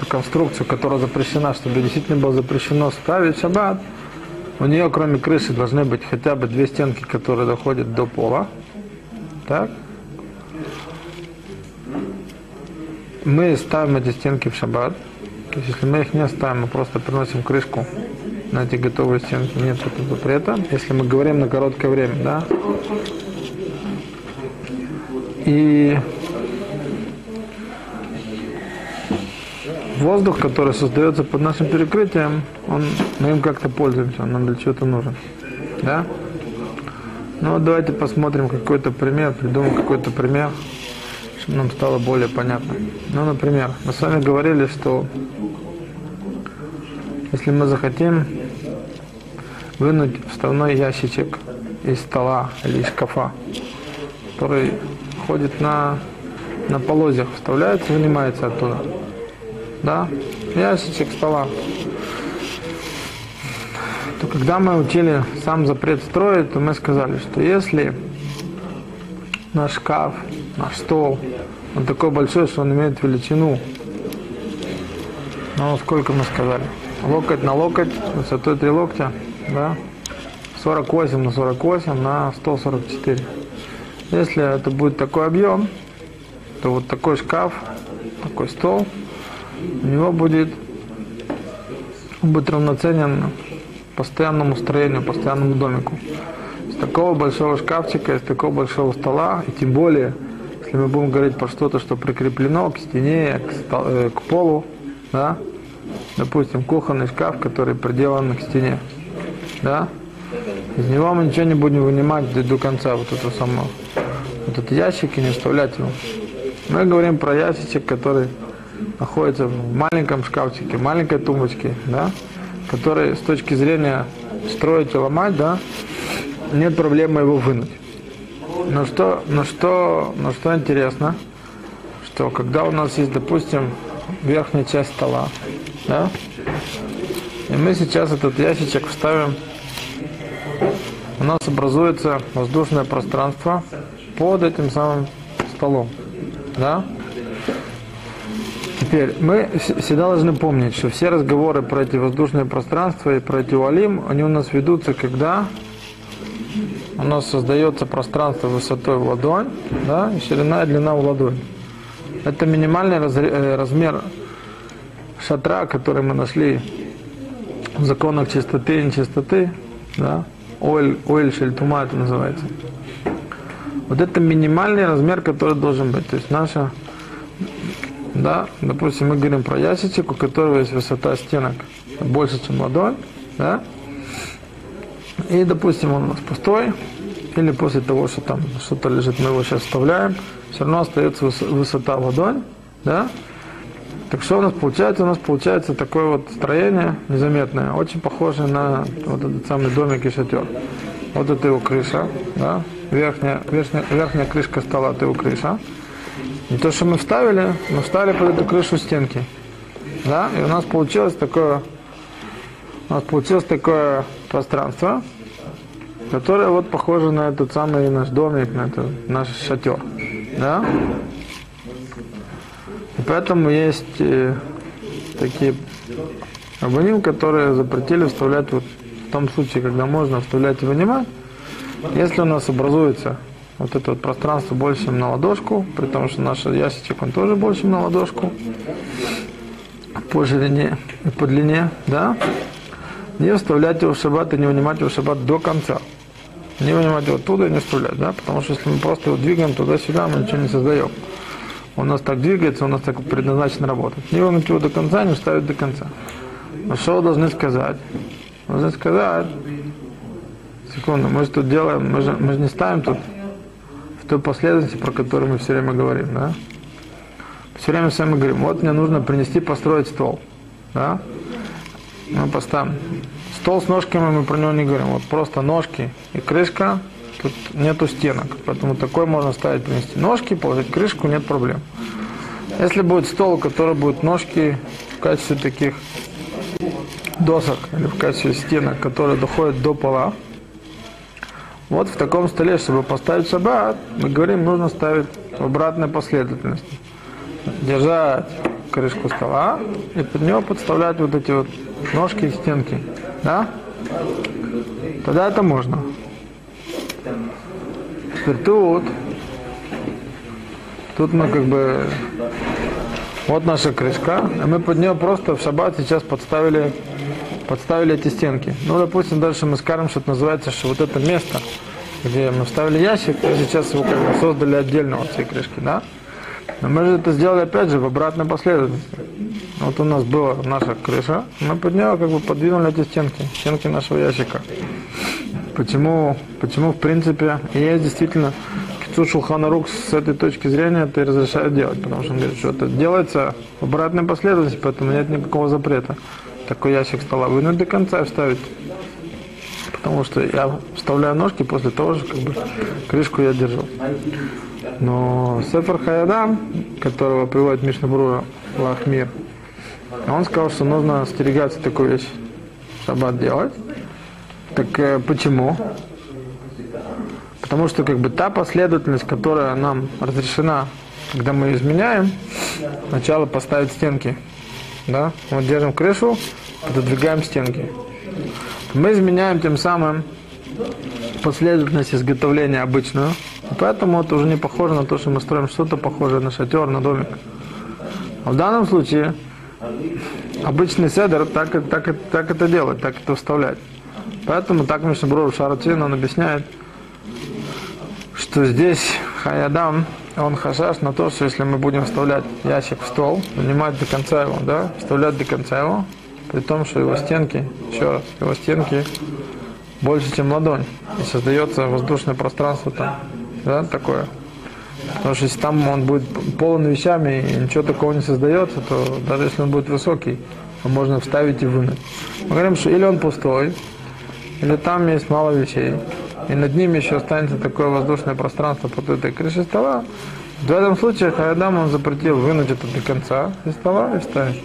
эту конструкцию, которая запрещена, чтобы действительно было запрещено ставить шаббат, у нее, кроме крыши, должны быть хотя бы две стенки, которые доходят до пола. Так? Мы ставим эти стенки в шаббат. То есть, если мы их не ставим, мы просто приносим крышку на эти готовые стенки, нет этого запрета. Если мы говорим на короткое время, да. И воздух, который создается под нашим перекрытием, он, мы им как-то пользуемся, он нам для чего-то нужен. Да? Ну давайте посмотрим какой-то пример, придумаем какой-то пример, чтобы нам стало более понятно. Ну, например, мы с вами говорили, что если мы захотим вынуть вставной ящичек из стола или из шкафа, который ходит на, на полозьях, вставляется, вынимается оттуда да, ящичек стола, то когда мы учили сам запрет строить, то мы сказали, что если наш шкаф, наш стол, он такой большой, что он имеет величину, ну, сколько мы сказали, локоть на локоть, высотой 3 локтя, да, 48 на 48 на 144. Если это будет такой объем, то вот такой шкаф, такой стол – у него будет, будет равноценен постоянному строению, постоянному домику. Из такого большого шкафчика, из такого большого стола, и тем более, если мы будем говорить про что-то, что прикреплено к стене, к, стол, э, к полу, да, допустим, кухонный шкаф, который приделан к стене, да, из него мы ничего не будем вынимать до, до конца, вот эту самую, вот этот ящик и не вставлять его. Мы говорим про ящичек, который находится в маленьком шкафчике, маленькой тумбочке, да, который с точки зрения строить и ломать, да, нет проблемы его вынуть. Но что, но что, но что интересно, что когда у нас есть, допустим, верхняя часть стола, да, и мы сейчас этот ящичек вставим, у нас образуется воздушное пространство под этим самым столом, да, Теперь, мы всегда должны помнить, что все разговоры про эти воздушные пространства и про эти уалим, они у нас ведутся, когда у нас создается пространство высотой в ладонь, да, и ширина и длина в ладонь. Это минимальный э, размер шатра, который мы нашли в законах чистоты и нечистоты, да, оэль шельтума это называется. Вот это минимальный размер, который должен быть. То есть наша да, допустим, мы говорим про ясечек, у которого есть высота стенок больше, чем ладонь, да, и, допустим, он у нас пустой, или после того, что там что-то лежит, мы его сейчас вставляем, все равно остается высота ладонь, да, так что у нас получается? У нас получается такое вот строение незаметное, очень похоже на вот этот самый домик и шатер. Вот это его крыша, да, верхняя, верхняя, верхняя крышка стола, это его крыша. И то, что мы вставили, мы вставили под эту крышу стенки. Да? И у нас получилось такое, у нас получилось такое пространство, которое вот похоже на этот самый наш домик, на этот наш шатер. Да? И поэтому есть э, такие абоним, которые запретили вставлять вот в том случае, когда можно вставлять и вынимать, если у нас образуется вот это вот пространство больше, чем на ладошку, при том, что наш ящичек, он тоже больше, чем на ладошку, по ширине и по длине, да, не вставлять его в шаббат и не вынимать его в шаббат до конца. Не вынимать его оттуда и не вставлять, да, потому что если мы просто его двигаем туда-сюда, мы ничего не создаем. Он у нас так двигается, у нас так предназначен работать. Не выгнуть его до конца, не вставить до конца. Но что должны сказать? Должны сказать, секунду, мы же тут делаем, мы же, мы же не ставим тут той последовательности, про которую мы все время говорим, да? Все время с вами говорим, вот мне нужно принести, построить стол, да? Мы поставим. Стол с ножками мы про него не говорим, вот просто ножки и крышка, тут нету стенок, поэтому такой можно ставить, принести ножки, положить крышку, нет проблем. Если будет стол, у которого будут ножки в качестве таких досок или в качестве стенок, которые доходят до пола, вот в таком столе, чтобы поставить шаббат, мы говорим, нужно ставить в обратной последовательности. Держать крышку стола и под него подставлять вот эти вот ножки и стенки. Да? Тогда это можно. Теперь тут, тут мы как бы, вот наша крышка, и мы под нее просто в шаббат сейчас подставили, подставили эти стенки. Ну, допустим, дальше мы скажем, что это называется, что вот это место, где мы вставили ящик, и сейчас его как бы создали отдельно от всей крышки, да? Но мы же это сделали опять же в обратной последовательности. Вот у нас была наша крыша, мы под нее как бы подвинули эти стенки, стенки нашего ящика. Почему, почему в принципе, и есть действительно Кицу Шулхана Рук с этой точки зрения это и разрешает делать, потому что он говорит, что это делается в обратной последовательности, поэтому нет никакого запрета такой ящик стола вынуть до конца вставить. Потому что я вставляю ножки после того же, как бы крышку я держу. Но Сефер Хаядам, которого приводит Мишнабрура Лахмир, он сказал, что нужно остерегаться такую вещь шаббат делать. Так э, почему? Потому что как бы та последовательность, которая нам разрешена, когда мы изменяем, сначала поставить стенки. Да? Вот держим крышу, пододвигаем стенки. Мы изменяем тем самым последовательность изготовления обычную. Поэтому это уже не похоже на то, что мы строим что-то похожее на шатер, на домик. А в данном случае обычный седер так, так, так это делать, так это вставлять. Поэтому так Мишнаброр Шаратин, он объясняет, что здесь Хаядам, он хашаш на то, что если мы будем вставлять ящик в стол, занимать до конца его, да, вставлять до конца его, при том, что его стенки, еще раз, его стенки больше, чем ладонь, и создается воздушное пространство там, да, такое. Потому что если там он будет полон вещами и ничего такого не создается, то даже если он будет высокий, то можно вставить и вынуть. Мы говорим, что или он пустой, или там есть мало вещей, и над ними еще останется такое воздушное пространство под этой крышей стола, в этом случае Хаядам он запретил вынуть это до конца из стола и вставить.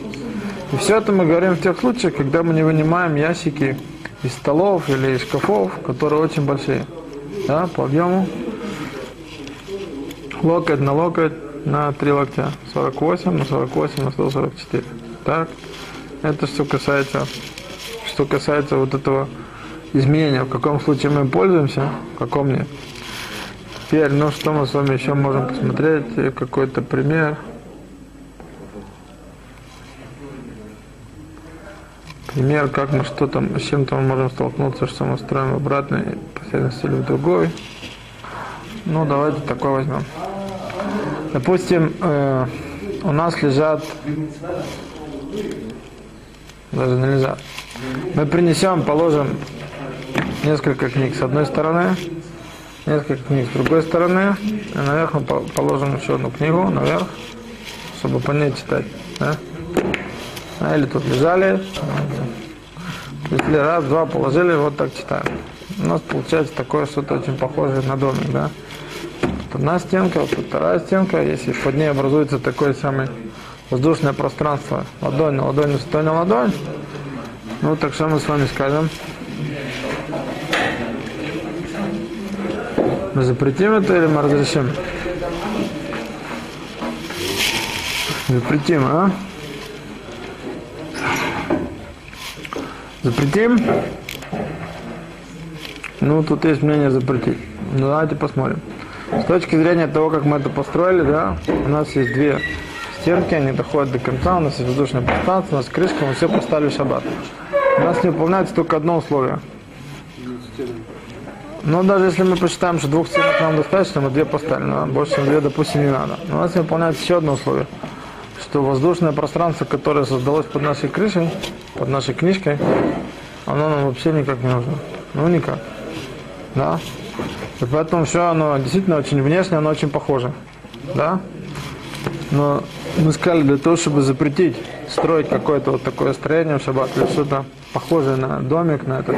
И все это мы говорим в тех случаях, когда мы не вынимаем ящики из столов или из шкафов, которые очень большие, да, по объему. Локоть на локоть на 3 локтя. 48 на 48 на 144. Так. Это что касается, что касается вот этого изменения, в каком случае мы пользуемся, в каком нет. Теперь, ну что мы с вами еще можем посмотреть, какой-то пример. Пример, как мы что-то, с чем-то мы можем столкнуться, что мы строим в обратной последовательности или в другой. Ну, давайте такой возьмем. Допустим, э, у нас лежат, даже не лежат, мы принесем, положим несколько книг с одной стороны, несколько книг с другой стороны, и наверх мы положим еще одну книгу наверх, чтобы по ней читать. Да? А, или тут лежали, если раз, два положили, вот так читаем. У нас получается такое что-то очень похожее на домик, да? Вот одна стенка, вот вторая стенка, если под ней образуется такое самое воздушное пространство, ладонь на ладонь, ладонь на ладонь, ну так что мы с вами скажем? Мы запретим это или мы разрешим? Запретим, а? Запретим? Ну, тут есть мнение запретить. Ну, давайте посмотрим. С точки зрения того, как мы это построили, да, у нас есть две стенки, они доходят до конца, у нас есть воздушное пространство, у нас крышка, мы все поставили в шаббат. У нас не выполняется только одно условие – но ну, даже если мы посчитаем, что двух стенок нам достаточно, мы две поставили, но больше две, допустим, не надо. Но у нас выполняется еще одно условие, что воздушное пространство, которое создалось под нашей крышей, под нашей книжкой, оно нам вообще никак не нужно. Ну, никак. Да? И поэтому все оно действительно очень внешне, оно очень похоже. Да? Но мы сказали, для того, чтобы запретить строить какое-то вот такое строение в шаббат, или что-то похожее на домик, на этот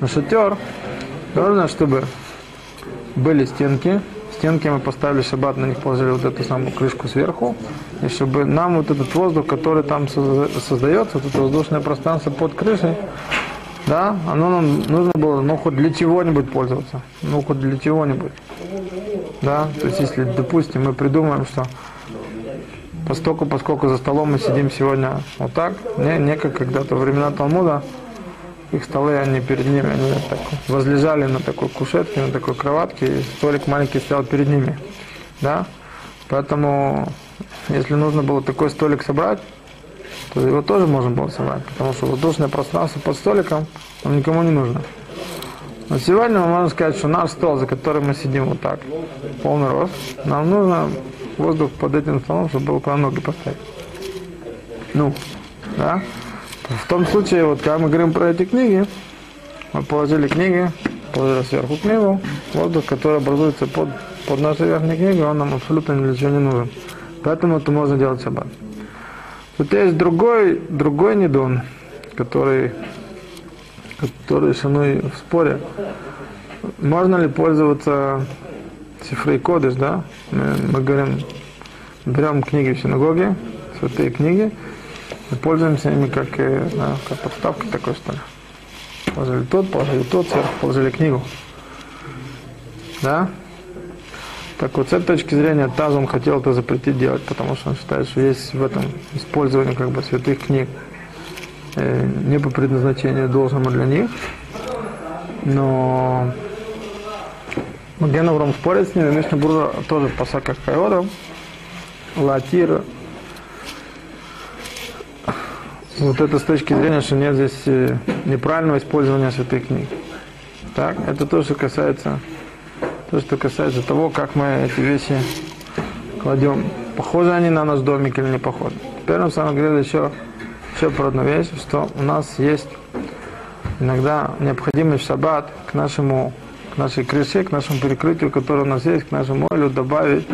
на шатер, Нужно, чтобы были стенки. Стенки мы поставили шаббат, на них положили вот эту самую крышку сверху. И чтобы нам вот этот воздух, который там создается, вот это воздушное пространство под крышей, да, оно нам нужно было, ну, хоть для чего-нибудь пользоваться. Ну, хоть для чего-нибудь. Да, то есть, если, допустим, мы придумаем, что поскольку, поскольку за столом мы сидим сегодня вот так, не, не как когда-то времена Талмуда, их столы, они перед ними, они так возлежали на такой кушетке, на такой кроватке, и столик маленький стоял перед ними, да, поэтому, если нужно было такой столик собрать, то его тоже можно было собрать, потому что воздушное пространство под столиком, нам никому не нужно. Но сегодня мы можем сказать, что наш стол, за которым мы сидим вот так, полный рост, нам нужно воздух под этим столом, чтобы было куда ноги поставить. Ну, да? В том случае, вот когда мы говорим про эти книги, мы положили книги, положили сверху книгу, воздух, который образуется под, под нашей верхней книгой, он нам абсолютно ни для чего не нужен. Поэтому это можно делать шаббат. Тут есть другой, другой недон, который, который со мной в споре. Можно ли пользоваться цифрой кодыш, да? Мы, мы говорим, берем книги в синагоге, святые книги, и пользуемся ими как, да, как подставкой такой, что ли. Положили тот, положили тот, сверху положили книгу. Да? Так вот, с этой точки зрения Тазум хотел это запретить делать, потому что он считает, что есть в этом использование как бы святых книг э, не по предназначению должному для них. Но Маген Авром спорит с ним, и Мишна Брура тоже по саках Хайодом, Латир, вот это с точки зрения, что нет здесь э, неправильного использования святых книг. Так, это то, что касается то, что касается того, как мы эти вещи кладем. Похожи они на наш домик или не похожи. Теперь нам самом деле еще, еще про одну вещь, что у нас есть иногда необходимость в шаббат к нашему к нашей крыше, к нашему перекрытию, которое у нас есть, к нашему олю добавить,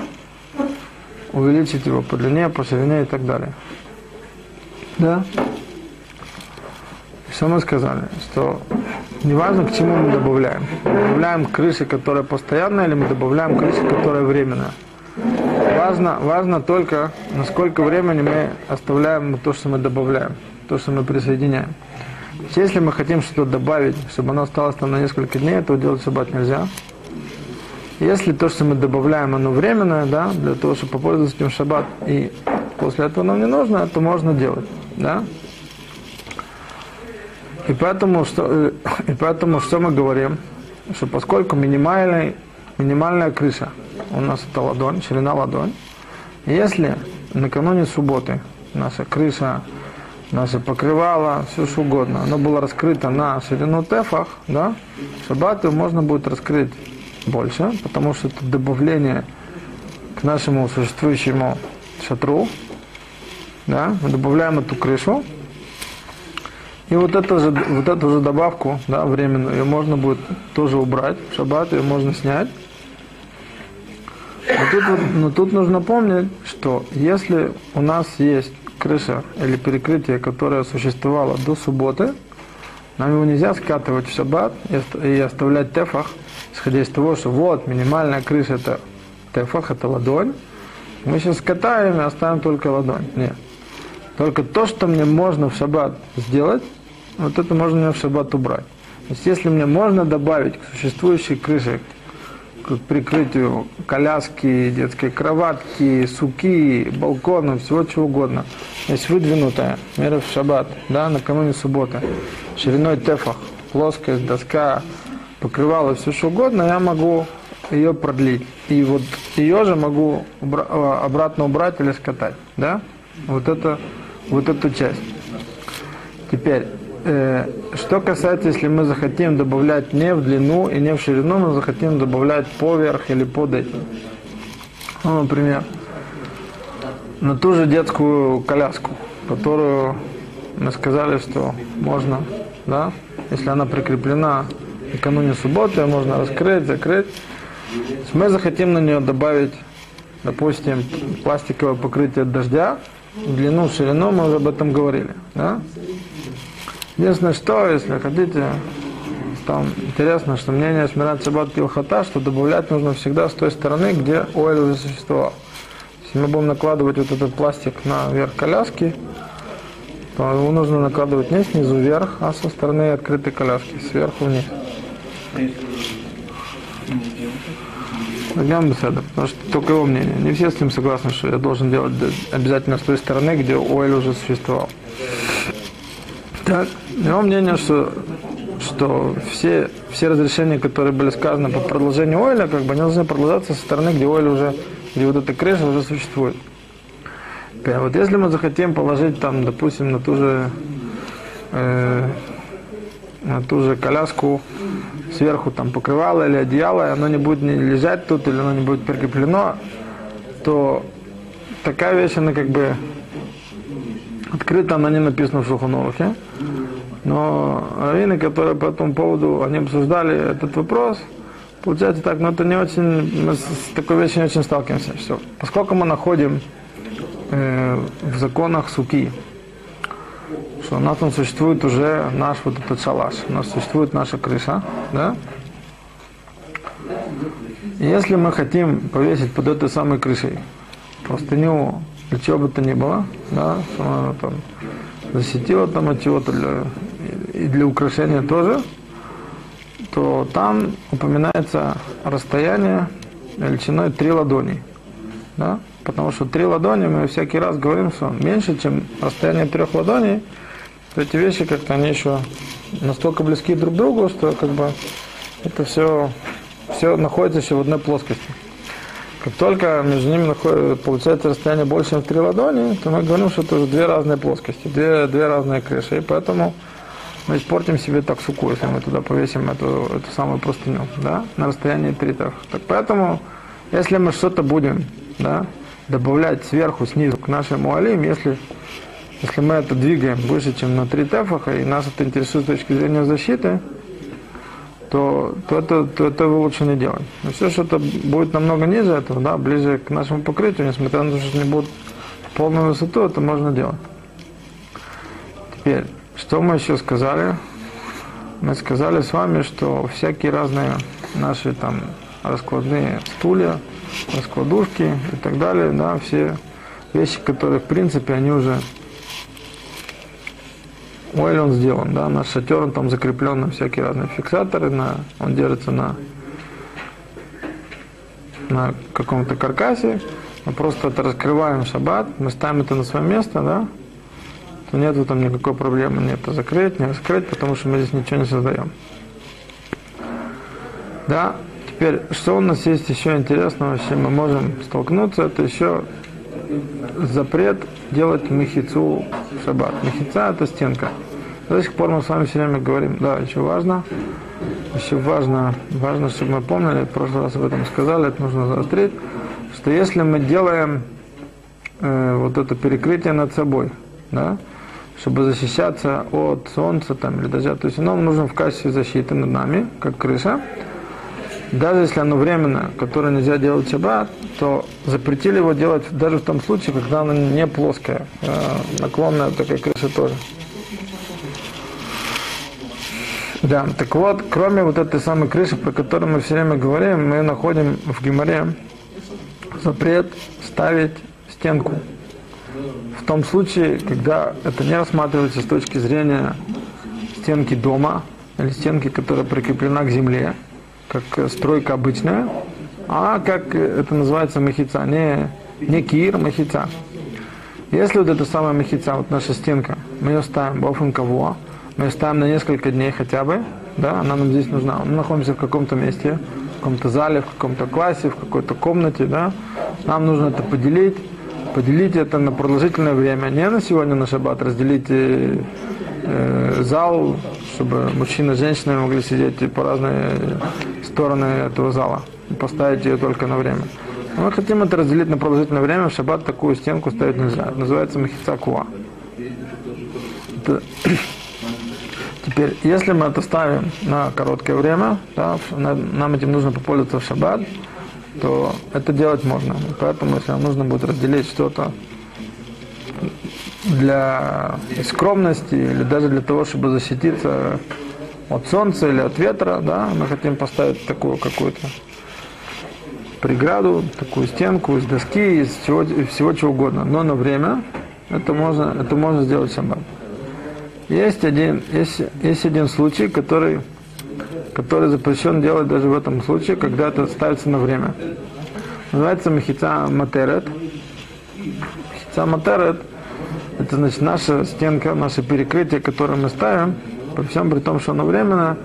увеличить его по длине, по ширине и так далее. Да? Что мы сказали? Что неважно, к чему мы добавляем. Мы добавляем крыши, которая постоянная, или мы добавляем крыши, которая временная. Важно, важно только, насколько времени мы оставляем то, что мы добавляем, то, что мы присоединяем. Если мы хотим что-то добавить, чтобы оно осталось там на несколько дней, то делать шаббат нельзя. Если то, что мы добавляем, оно временное, да, для того, чтобы попользоваться этим шаббат, и после этого нам не нужно, то можно делать, да. И поэтому, что, э, и поэтому что мы говорим? Что поскольку минимальный, минимальная крыша у нас это ладонь, ширина ладонь, если накануне субботы наша крыша, наше покрывало, все что угодно, оно было раскрыто на ширину тефах, да, шаббаты можно будет раскрыть больше, потому что это добавление к нашему существующему шатру, да, мы добавляем эту крышу, и вот, это же, вот эту же добавку, да, временную, ее можно будет тоже убрать в шаббат, ее можно снять. Но тут, но тут нужно помнить, что если у нас есть крыша или перекрытие, которое существовало до субботы, нам его нельзя скатывать в шаббат и оставлять тефах, исходя из того, что вот минимальная крыша это тефах, это ладонь. Мы сейчас скатаем и оставим только ладонь. Нет. Только то, что мне можно в шаббат сделать, вот это можно мне в шаббат убрать. То есть если мне можно добавить к существующей крыше, к прикрытию коляски, детской кроватки, суки, балкона, всего чего угодно, есть выдвинутая мера в шаббат, да, накануне субботы, шириной тефах, плоскость, доска, покрывало, все что угодно, я могу ее продлить. И вот ее же могу обратно убрать или скатать, да? Вот это вот эту часть. Теперь, что касается, если мы захотим добавлять не в длину и не в ширину, мы захотим добавлять поверх или под этим. Ну, например, на ту же детскую коляску, которую мы сказали, что можно, да, если она прикреплена накануне субботы, можно раскрыть, закрыть. Мы захотим на нее добавить, допустим, пластиковое покрытие дождя, длину, ширину, мы уже об этом говорили. Да? Единственное, что, если хотите, там интересно, что мнение Смират Шаббат Пилхата, что добавлять нужно всегда с той стороны, где ойл уже существовал. Если мы будем накладывать вот этот пластик на верх коляски, то его нужно накладывать не снизу вверх, а со стороны открытой коляски, сверху вниз. Нагам Беседа, потому что только его мнение. Не все с ним согласны, что я должен делать обязательно с той стороны, где Оэль уже существовал. Так, его мнение, что, что все, все разрешения, которые были сказаны по продолжению Ойля, как бы они должны продолжаться со стороны, где Оэль уже, где вот эта крыша уже существует. Теперь, вот если мы захотим положить там, допустим, на ту же э, на ту же коляску сверху там покрывало или одеяло, и оно не будет не лежать тут, или оно не будет прикреплено, то такая вещь, она как бы открыто, она не написана в Шухановухе. Но раввины, которые по этому поводу, они обсуждали этот вопрос, получается так, но это не очень, мы с такой вещью не очень сталкиваемся. Все. Поскольку мы находим э, в законах суки, что у нас там существует уже наш вот этот шалаш, у нас существует наша крыша, да? И если мы хотим повесить под этой самой крышей простыню, для чего бы то ни было, да, она там защитила там от чего-то для, и для украшения тоже, то там упоминается расстояние величиной три ладони. Да? Потому что три ладони мы всякий раз говорим, что меньше, чем расстояние трех ладоней, эти вещи как-то они еще настолько близки друг к другу, что как бы это все, все находится еще в одной плоскости. Как только между ними находится, получается расстояние больше, чем в три ладони, то мы говорим, что это уже две разные плоскости, две, две разные крыши. И поэтому мы испортим себе так суку, если мы туда повесим эту, эту самую простыню, да, на расстоянии три так. Так поэтому, если мы что-то будем, да, добавлять сверху, снизу к нашему алим, если если мы это двигаем выше, чем на три тефаха, и нас это интересует с точки зрения защиты, то, то, это, то это лучше не делать. Но все, что это будет намного ниже этого, да, ближе к нашему покрытию, несмотря на то, что не будет в полную высоту, это можно делать. Теперь, что мы еще сказали? Мы сказали с вами, что всякие разные наши там раскладные стулья, раскладушки и так далее, да, все вещи, которые в принципе они уже Ойл он сделан, да, наш шатер, он там закреплен на всякие разные фиксаторы, на, он держится на, на каком-то каркасе, мы просто это раскрываем шаббат, мы ставим это на свое место, да, то нету там никакой проблемы, нет, закрыть, не раскрыть, потому что мы здесь ничего не создаем. Да, теперь, что у нас есть еще интересного, с чем мы можем столкнуться, это еще запрет делать мехицу в шаббат. Мехица это стенка. До сих пор мы с вами все время говорим, да, еще важно, еще важно, важно, чтобы мы помнили, в прошлый раз об этом сказали, это нужно заострить, что если мы делаем э, вот это перекрытие над собой, да, чтобы защищаться от солнца там, или дождя, то есть нам нужно в качестве защиты над нами, как крыша, даже если оно временно, которое нельзя делать шаббат, то запретили его делать даже в том случае, когда оно не плоская, э, наклонная такая крыша тоже. Да, так вот, кроме вот этой самой крыши, про которую мы все время говорим, мы находим в Гимаре запрет ставить стенку. В том случае, когда это не рассматривается с точки зрения стенки дома или стенки, которая прикреплена к земле, как стройка обычная, а как это называется махица, не, не кир, махица. Если вот эта самая махица, вот наша стенка, мы ее ставим в кого, мы ставим на несколько дней хотя бы, да, она нам здесь нужна. Мы находимся в каком-то месте, в каком-то зале, в каком-то классе, в какой-то комнате, да. Нам нужно это поделить, поделить это на продолжительное время, не на сегодня на шаббат, разделить э, э, зал, чтобы мужчины и женщины могли сидеть по разные стороны этого зала и поставить ее только на время. мы хотим это разделить на продолжительное время, в шаббат такую стенку ставить нельзя. Это называется махица куа. Это Теперь, если мы это ставим на короткое время, да, нам этим нужно попользоваться в шаббат, то это делать можно. Поэтому, если нам нужно будет разделить что-то для скромности или даже для того, чтобы защититься от солнца или от ветра, да, мы хотим поставить такую какую-то преграду, такую стенку из доски, из всего, всего чего угодно. Но на время это можно, это можно сделать шаббат. Есть один, есть, есть один случай, который который запрещен делать даже в этом случае, когда это ставится на время. Называется махица матерет. Махица матерет – это значит наша стенка, наше перекрытие, которое мы ставим, при всем при том, что оно временно,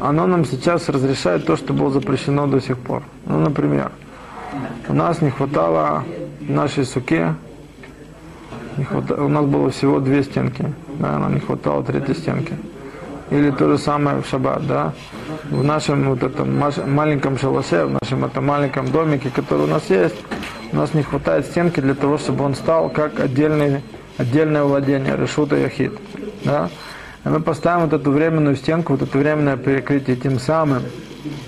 оно нам сейчас разрешает то, что было запрещено до сих пор. Ну, например, у нас не хватало нашей суке, не хватало, у нас было всего две стенки, да, нам не хватало третьей стенки. Или то же самое в шаббат, да. В нашем вот этом маленьком шалаше, в нашем этом маленьком домике, который у нас есть, у нас не хватает стенки для того, чтобы он стал как отдельный, отдельное владение, решута яхид. Да? И мы поставим вот эту временную стенку, вот это временное перекрытие, тем самым,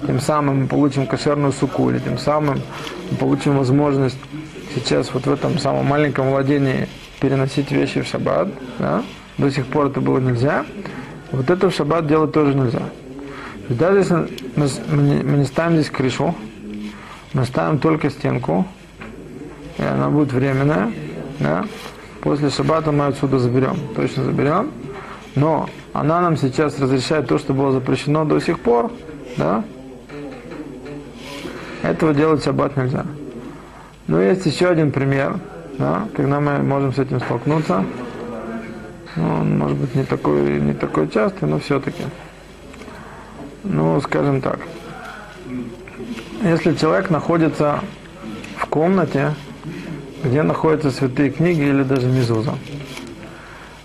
тем самым мы получим кошерную суку, или тем самым мы получим возможность сейчас вот в этом самом маленьком владении переносить вещи в шаббат. Да? До сих пор это было нельзя. Вот это в шаббат делать тоже нельзя. Даже если мы, мы не ставим здесь крышу, мы ставим только стенку, и она будет временная, да? после шаббата мы отсюда заберем, точно заберем, но она нам сейчас разрешает то, что было запрещено до сих пор, да? Этого делать в шаббат нельзя. Но есть еще один пример, да, когда мы можем с этим столкнуться. Ну, он может быть не такой, не такой частый, но все-таки. Ну, скажем так. Если человек находится в комнате, где находятся святые книги или даже мизуза,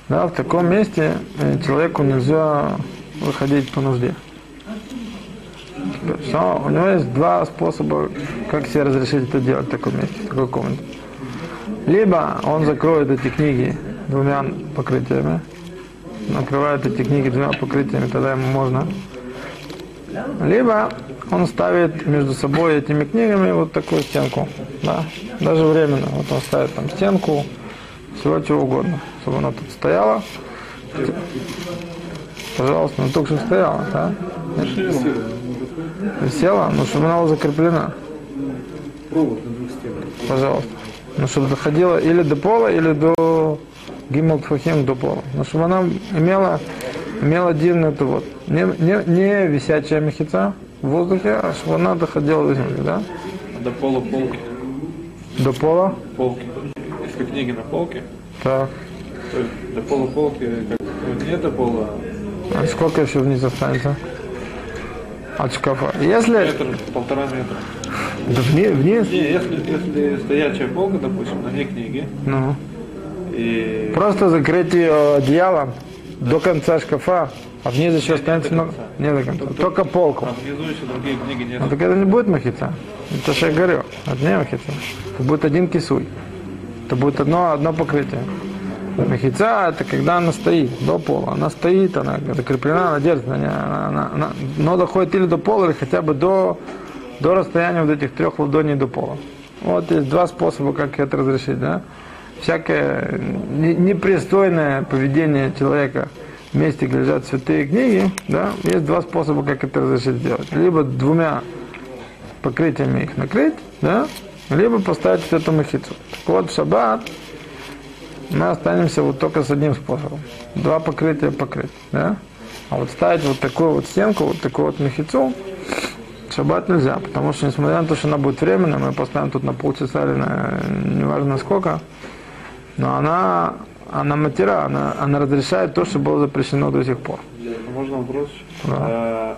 да, в таком месте э, человеку нельзя выходить по нужде. Все, у него есть два способа, как себе разрешить это делать в таком месте, в такой комнате. Либо он закроет эти книги двумя покрытиями, накрывает эти книги двумя покрытиями, тогда ему можно. Либо он ставит между собой этими книгами вот такую стенку, да, даже временно. Вот он ставит там стенку, всего чего угодно, чтобы она тут стояла. Пожалуйста, ну только что стояла, да? Висела, ну чтобы она была закреплена. Пожалуйста. Ну чтобы доходила или до пола, или до Гимл Тфахим до пола. Но чтобы она имела, имела один это вот, не, не, не висячая мехица в воздухе, а чтобы она доходила до земли, да? До пола полки. До пола? Полки. Если книги на полке, Так. то есть до пола полки, как не до пола, А сколько еще вниз останется? От шкафа. Если... метр, полтора метра. Да вниз, вниз? Не, если, если стоячая полка, допустим, на ней книги, Ну. И Просто закрыть ее одеялом до конца шкафа, а вниз еще Не, не останется много. Не до конца. Только полку. а внизу еще другие книги нет. Ну так это не будет махица. Это что я говорю. Это не махица. Это будет один кисуй. Это будет одно, одно покрытие. Махица это когда она стоит до пола. Она стоит, она закреплена, она держится. Она, она, она- она- но доходит или до пола, или хотя бы до, до расстояния вот этих трех ладоней до пола. Вот есть два способа, как это разрешить. Да? Всякое не- непристойное поведение человека в месте, лежат святые книги, да, есть два способа, как это разрешить сделать. Либо двумя покрытиями их накрыть, да, либо поставить вот эту махицу. Так вот, в шаббат мы останемся вот только с одним способом. Два покрытия покрыть, да. А вот ставить вот такую вот стенку, вот такую вот махицу, шаббат нельзя, потому что, несмотря на то, что она будет временная, мы поставим тут на полчаса или на неважно сколько, но она, она матера, она, она разрешает то, что было запрещено до сих пор. Можно вопрос? Да. Э,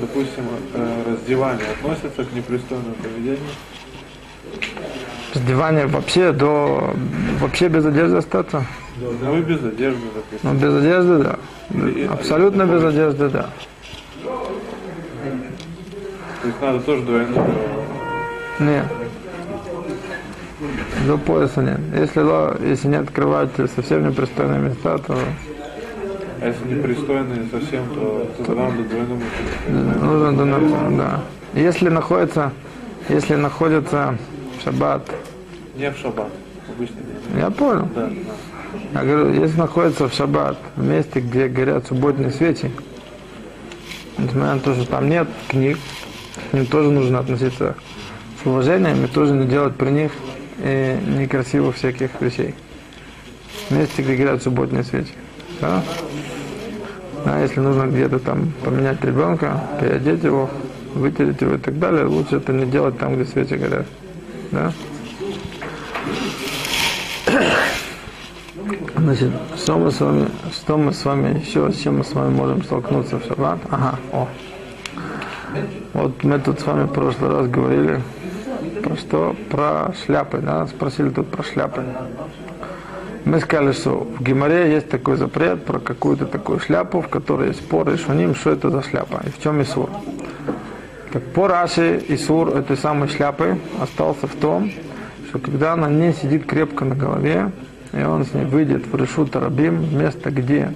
допустим, э, раздевание относится к непристойному поведению? Раздевание вообще до вообще без одежды остаться? Ну и без одежды, допустим. Ну, без одежды, да. Абсолютно без одежды, да. То есть надо тоже двойную. Нет. До пояса нет. Если, ло- если не открывать совсем непристойные места, то А если непристойные совсем, то, то надо двойному. нужно до ног- да. Если находится, если находится в шаббат, Не в шаббат. Обычно не. я понял. Да, да. Я говорю, если находится в шаббат, в месте, где горят субботние свечи, несмотря на то, что там нет книг, к ним тоже нужно относиться с уважением и тоже не делать при них э, некрасивых всяких вещей. В месте, где горят субботние свечи. Да? А если нужно где-то там поменять ребенка, переодеть его, вытереть его и так далее, лучше это не делать там, где свечи горят. Да? Значит, что мы с вами, что мы с вами еще, с чем мы с вами можем столкнуться в шаббат? Ага, о. Вот мы тут с вами в прошлый раз говорили про что? Про шляпы, да? Спросили тут про шляпы. Мы сказали, что в Гимаре есть такой запрет про какую-то такую шляпу, в которой есть спор и шуним, что это за шляпа и в чем Исур. Так по Раши Исур этой самой шляпы остался в том, что когда она не сидит крепко на голове, и он с ней выйдет в Решут Арабим, место, где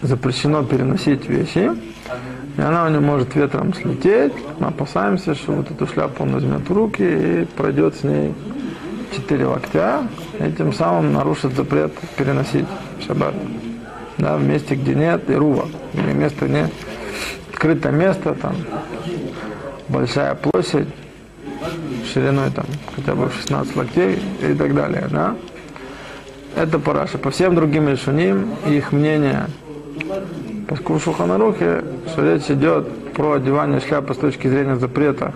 запрещено переносить вещи, и она у него может ветром слететь. Мы опасаемся, что вот эту шляпу он возьмет в руки и пройдет с ней четыре локтя, и тем самым нарушит запрет переносить в шаббат. Да, в месте, где нет ирува, или место, где открытое место, там большая площадь, шириной там хотя бы 16 локтей и так далее, да. Это параша. По всем другим решениям их мнение Поскольку в Шуханарухе, что речь идет про одевание шляпы с точки зрения запрета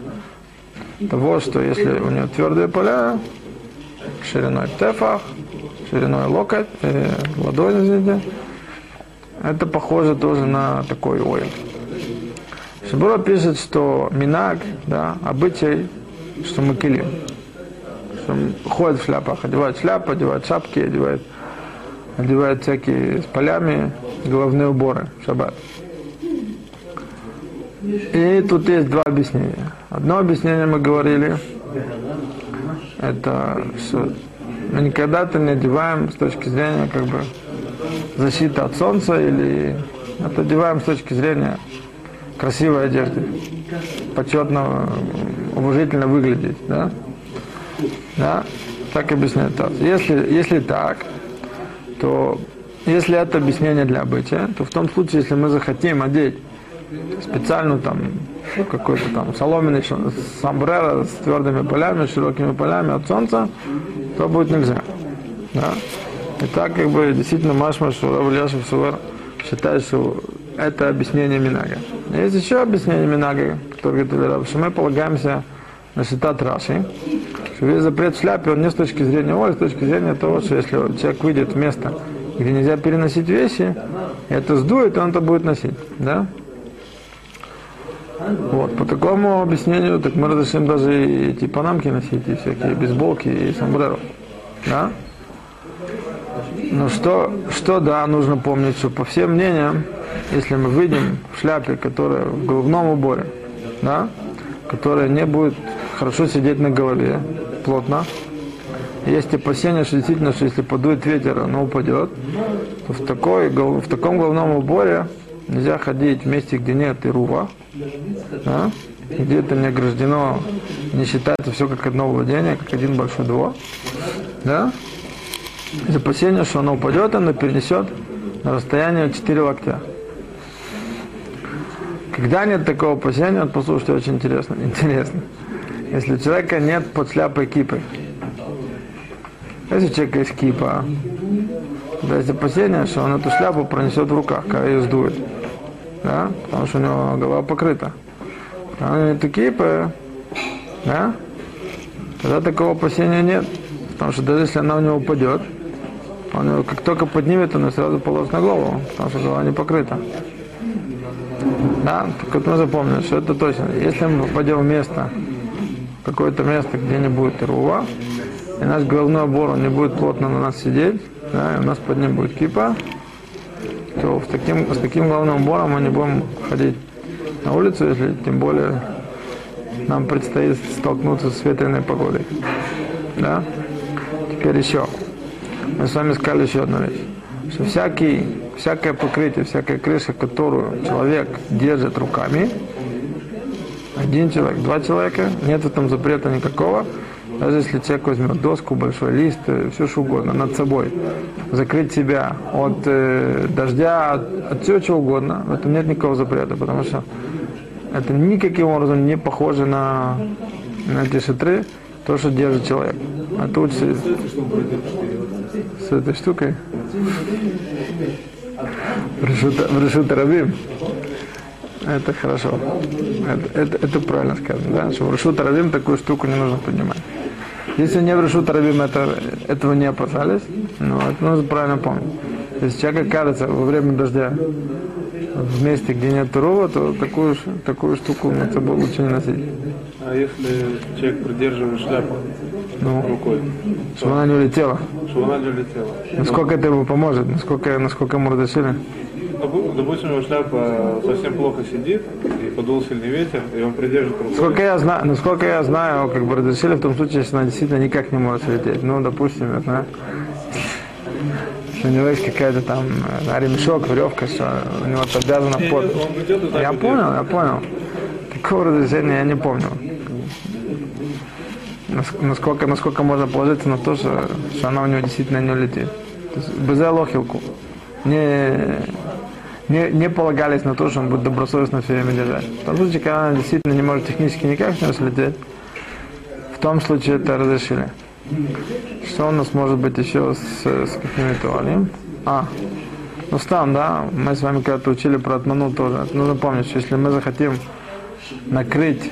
того, что если у нее твердые поля, шириной тефах, шириной локоть, э, ладонь, извините, это похоже тоже на такой ойл. Шабура пишет, что минаг, да, обычай, что мы килим. Что ходят в шляпах, одевают шляпы, одевают шапки, одевают, одевают всякие с полями, головные уборы в шаббат. И тут есть два объяснения. Одно объяснение мы говорили, это что мы никогда это не одеваем с точки зрения как бы защиты от солнца или это одеваем с точки зрения красивой одежды, почетно, уважительно выглядеть, да? Да? Так объясняет. Если, если так, то если это объяснение для обычая, то в том случае, если мы захотим одеть специальную там какой-то там соломенный сомбреро с твердыми полями, широкими полями от солнца, то будет нельзя. Да? И так как бы действительно Машма Шурав Ильяшев Сувар считает, что это объяснение Минага. Есть еще объяснение Минага, которое говорит, что мы полагаемся на цитат Раши, что весь запрет в шляпе, он не с точки зрения Оли, а с точки зрения того, что если человек выйдет в место, где нельзя переносить вещи, это сдует, он это будет носить, да? Вот, по такому объяснению, так мы разрешим даже и эти панамки носить, и всякие бейсболки, и сомбреро, да? Но что, что, да, нужно помнить, что по всем мнениям, если мы выйдем в шляпе, которая в головном уборе, да, которая не будет хорошо сидеть на голове, плотно, есть опасения, что действительно, что если подует ветер, оно упадет, то в, такой, в таком головном уборе нельзя ходить в месте, где нет ирува, да? где это не ограждено, не считается все как одно владение, как один большой двор. Да? Из опасения, что оно упадет, оно перенесет на расстояние 4 локтя. Когда нет такого опасения, вот послушайте, очень интересно, интересно. Если у человека нет под шляпой кипы, если у человека есть кипа, то есть опасение, что он эту шляпу пронесет в руках, когда ее сдует. Да? Потому что у него голова покрыта. А нет кипы, да? Тогда такого опасения нет. Потому что даже если она у него упадет, он его как только поднимет, он ее сразу положит на голову, потому что голова не покрыта. Да, так вот мы запомнили, что это точно. Если мы попадем в место, какое-то место, где не будет рува, и наш головной убор он не будет плотно на нас сидеть, да, и у нас под ним будет кипа, то в таким, с таким головным убором мы не будем ходить на улицу, если тем более нам предстоит столкнуться с ветреной погодой. Да? Теперь еще. Мы с вами сказали еще одну вещь. Что всякий, всякое покрытие, всякая крыша, которую человек держит руками, один человек, два человека, нет в этом запрета никакого, даже если человек возьмет доску, большой лист, э, все что угодно, над собой, закрыть себя от э, дождя, от, от всего чего угодно, в этом нет никакого запрета, потому что это никаким образом не похоже на, на эти шатры, то, что держит человек. Это учится с этой штукой. В рабим. Это хорошо. Это, это, это правильно сказано, да? Что в рабим такую штуку не нужно поднимать. Если не в решута рабим это, этого не опасались, ну, это нужно правильно помнить. Если человек окажется во время дождя в месте, где нет рова, то такую, такую штуку над собой лучше не носить. А если человек придерживает шляпу Ну, рукой, чтобы она не улетела. чтобы она не улетела? Насколько это ему поможет, насколько, насколько ему разрешили. Допу- Допустим, его шляпа совсем плохо сидит, и подул сильный ветер, и он придерживает рукой. Насколько я знаю, насколько я знаю, как бы разрешили в том случае, если она действительно никак не может лететь. Ну, допустим, что у него есть какая-то там э, ремешок, веревка, что у него подвязано под. Я понял, я понял. Такого разрешения я не помню. Нас- Насколько, насколько можно положиться на то, что, что она у него действительно не есть без лохилку. Не, не, не полагались на то, что он будет добросовестно все время держать. В том случае, когда она действительно не может технически никак с него слететь, в том случае это разрешили. Что у нас может быть еще с, с какими-то валим? А, ну стан, да, мы с вами когда-то учили про отману тоже. Нужно помнить, что если мы захотим накрыть,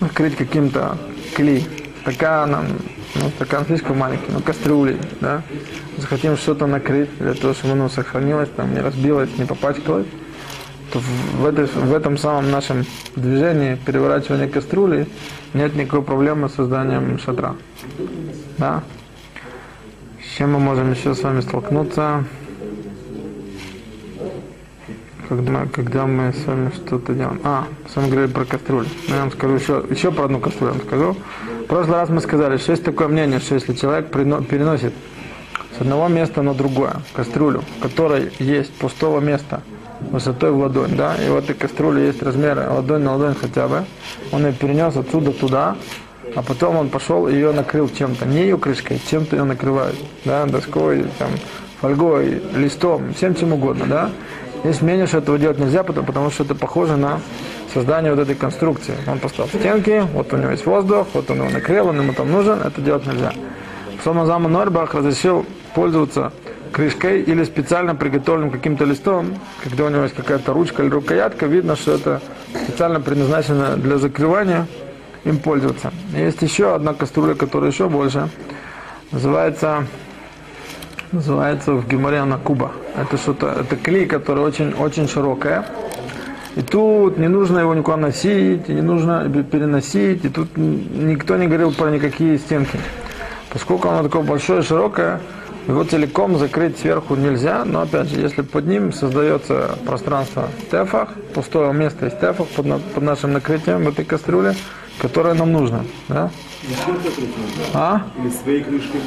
накрыть каким-то клей, стаканом, ну, стакан слишком маленький, ну, кастрюлей, да, захотим что-то накрыть для того, чтобы оно сохранилось, там, не разбилось, не попачкалось, то в, этой, в этом самом нашем движении переворачивания кастрюли нет никакой проблемы с созданием шатра. Да? С чем мы можем еще с вами столкнуться? Когда когда мы с вами что-то делаем. А, с вами говорили про кастрюлю. Я вам скажу еще, еще про одну кастрюлю вам скажу. Прошлый раз мы сказали, что есть такое мнение, что если человек переносит с одного места на другое кастрюлю, которой есть пустого места высотой в ладонь, да, и в этой кастрюле есть размеры ладонь на ладонь хотя бы, он ее перенес отсюда туда, а потом он пошел и ее накрыл чем-то, не ее крышкой, чем-то ее накрывают, да, доской, там, фольгой, листом, всем чем угодно, да. Есть мнение, что этого делать нельзя, потому, потому что это похоже на создание вот этой конструкции. Он поставил стенки, вот у него есть воздух, вот он его накрыл, он ему там нужен, это делать нельзя. Сомазама Норбах разрешил пользоваться крышкой или специально приготовленным каким-то листом, когда у него есть какая-то ручка или рукоятка, видно, что это специально предназначено для закрывания, им пользоваться. Есть еще одна кастрюля, которая еще больше, называется, называется в Геморе она куба. Это что-то, это клей, который очень, очень широкая. И тут не нужно его никуда носить, и не нужно переносить, и тут никто не говорил про никакие стенки. Поскольку оно такое большое, широкое, его целиком закрыть сверху нельзя, но опять же, если под ним создается пространство тефах, пустое место из тефах под, на- под нашим накрытием в этой кастрюле, которое нам нужно. Да? А? Или своей крышкой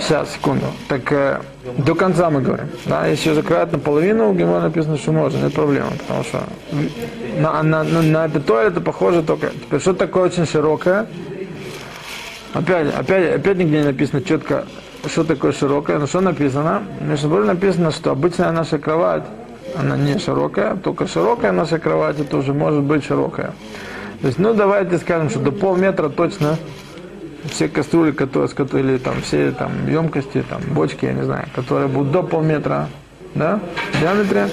Сейчас, секунду. Так э, до конца мы говорим. Да? Если закрывать наполовину, в Геморе написано, что можно, нет проблемы. Потому что на, на, на, на это то это похоже только. Теперь, что такое очень широкое? Опять, опять, опять нигде не написано четко, что такое широкое, но что написано? Между собой написано, что обычная наша кровать, она не широкая, только широкая наша кровать, это уже может быть широкая. То есть, ну, давайте скажем, что до полметра точно все кастрюли, которые, или там все там емкости, там бочки, я не знаю, которые будут до полметра, да, в диаметре,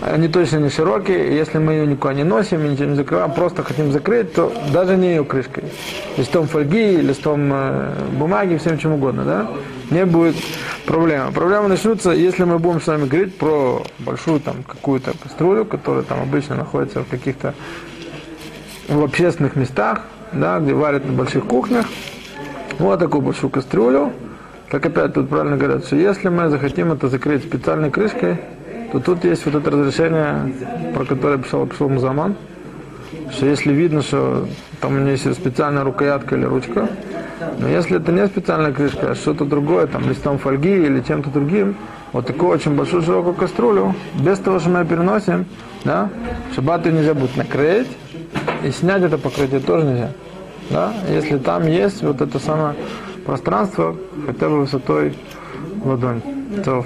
они точно не широкие, если мы ее никуда не носим, ничего не закрываем, просто хотим закрыть, то даже не ее крышкой, листом фольги, листом э, бумаги, всем чем угодно, да, не будет проблемы. Проблемы начнутся, если мы будем с вами говорить про большую там какую-то кастрюлю, которая там обычно находится в каких-то в общественных местах, да, где варят на больших кухнях, вот такую большую кастрюлю. Как опять тут правильно говорят, что если мы захотим это закрыть специальной крышкой, то тут есть вот это разрешение, про которое писал Пшел Музаман, что если видно, что там у нее есть специальная рукоятка или ручка, но если это не специальная крышка, а что-то другое, там листом фольги или чем-то другим, вот такую очень большую широкую кастрюлю, без того, что мы ее переносим, да, шаббат ее нельзя будет накрыть, и снять это покрытие тоже нельзя. Да? Если там есть вот это самое пространство, хотя бы высотой ладонь. То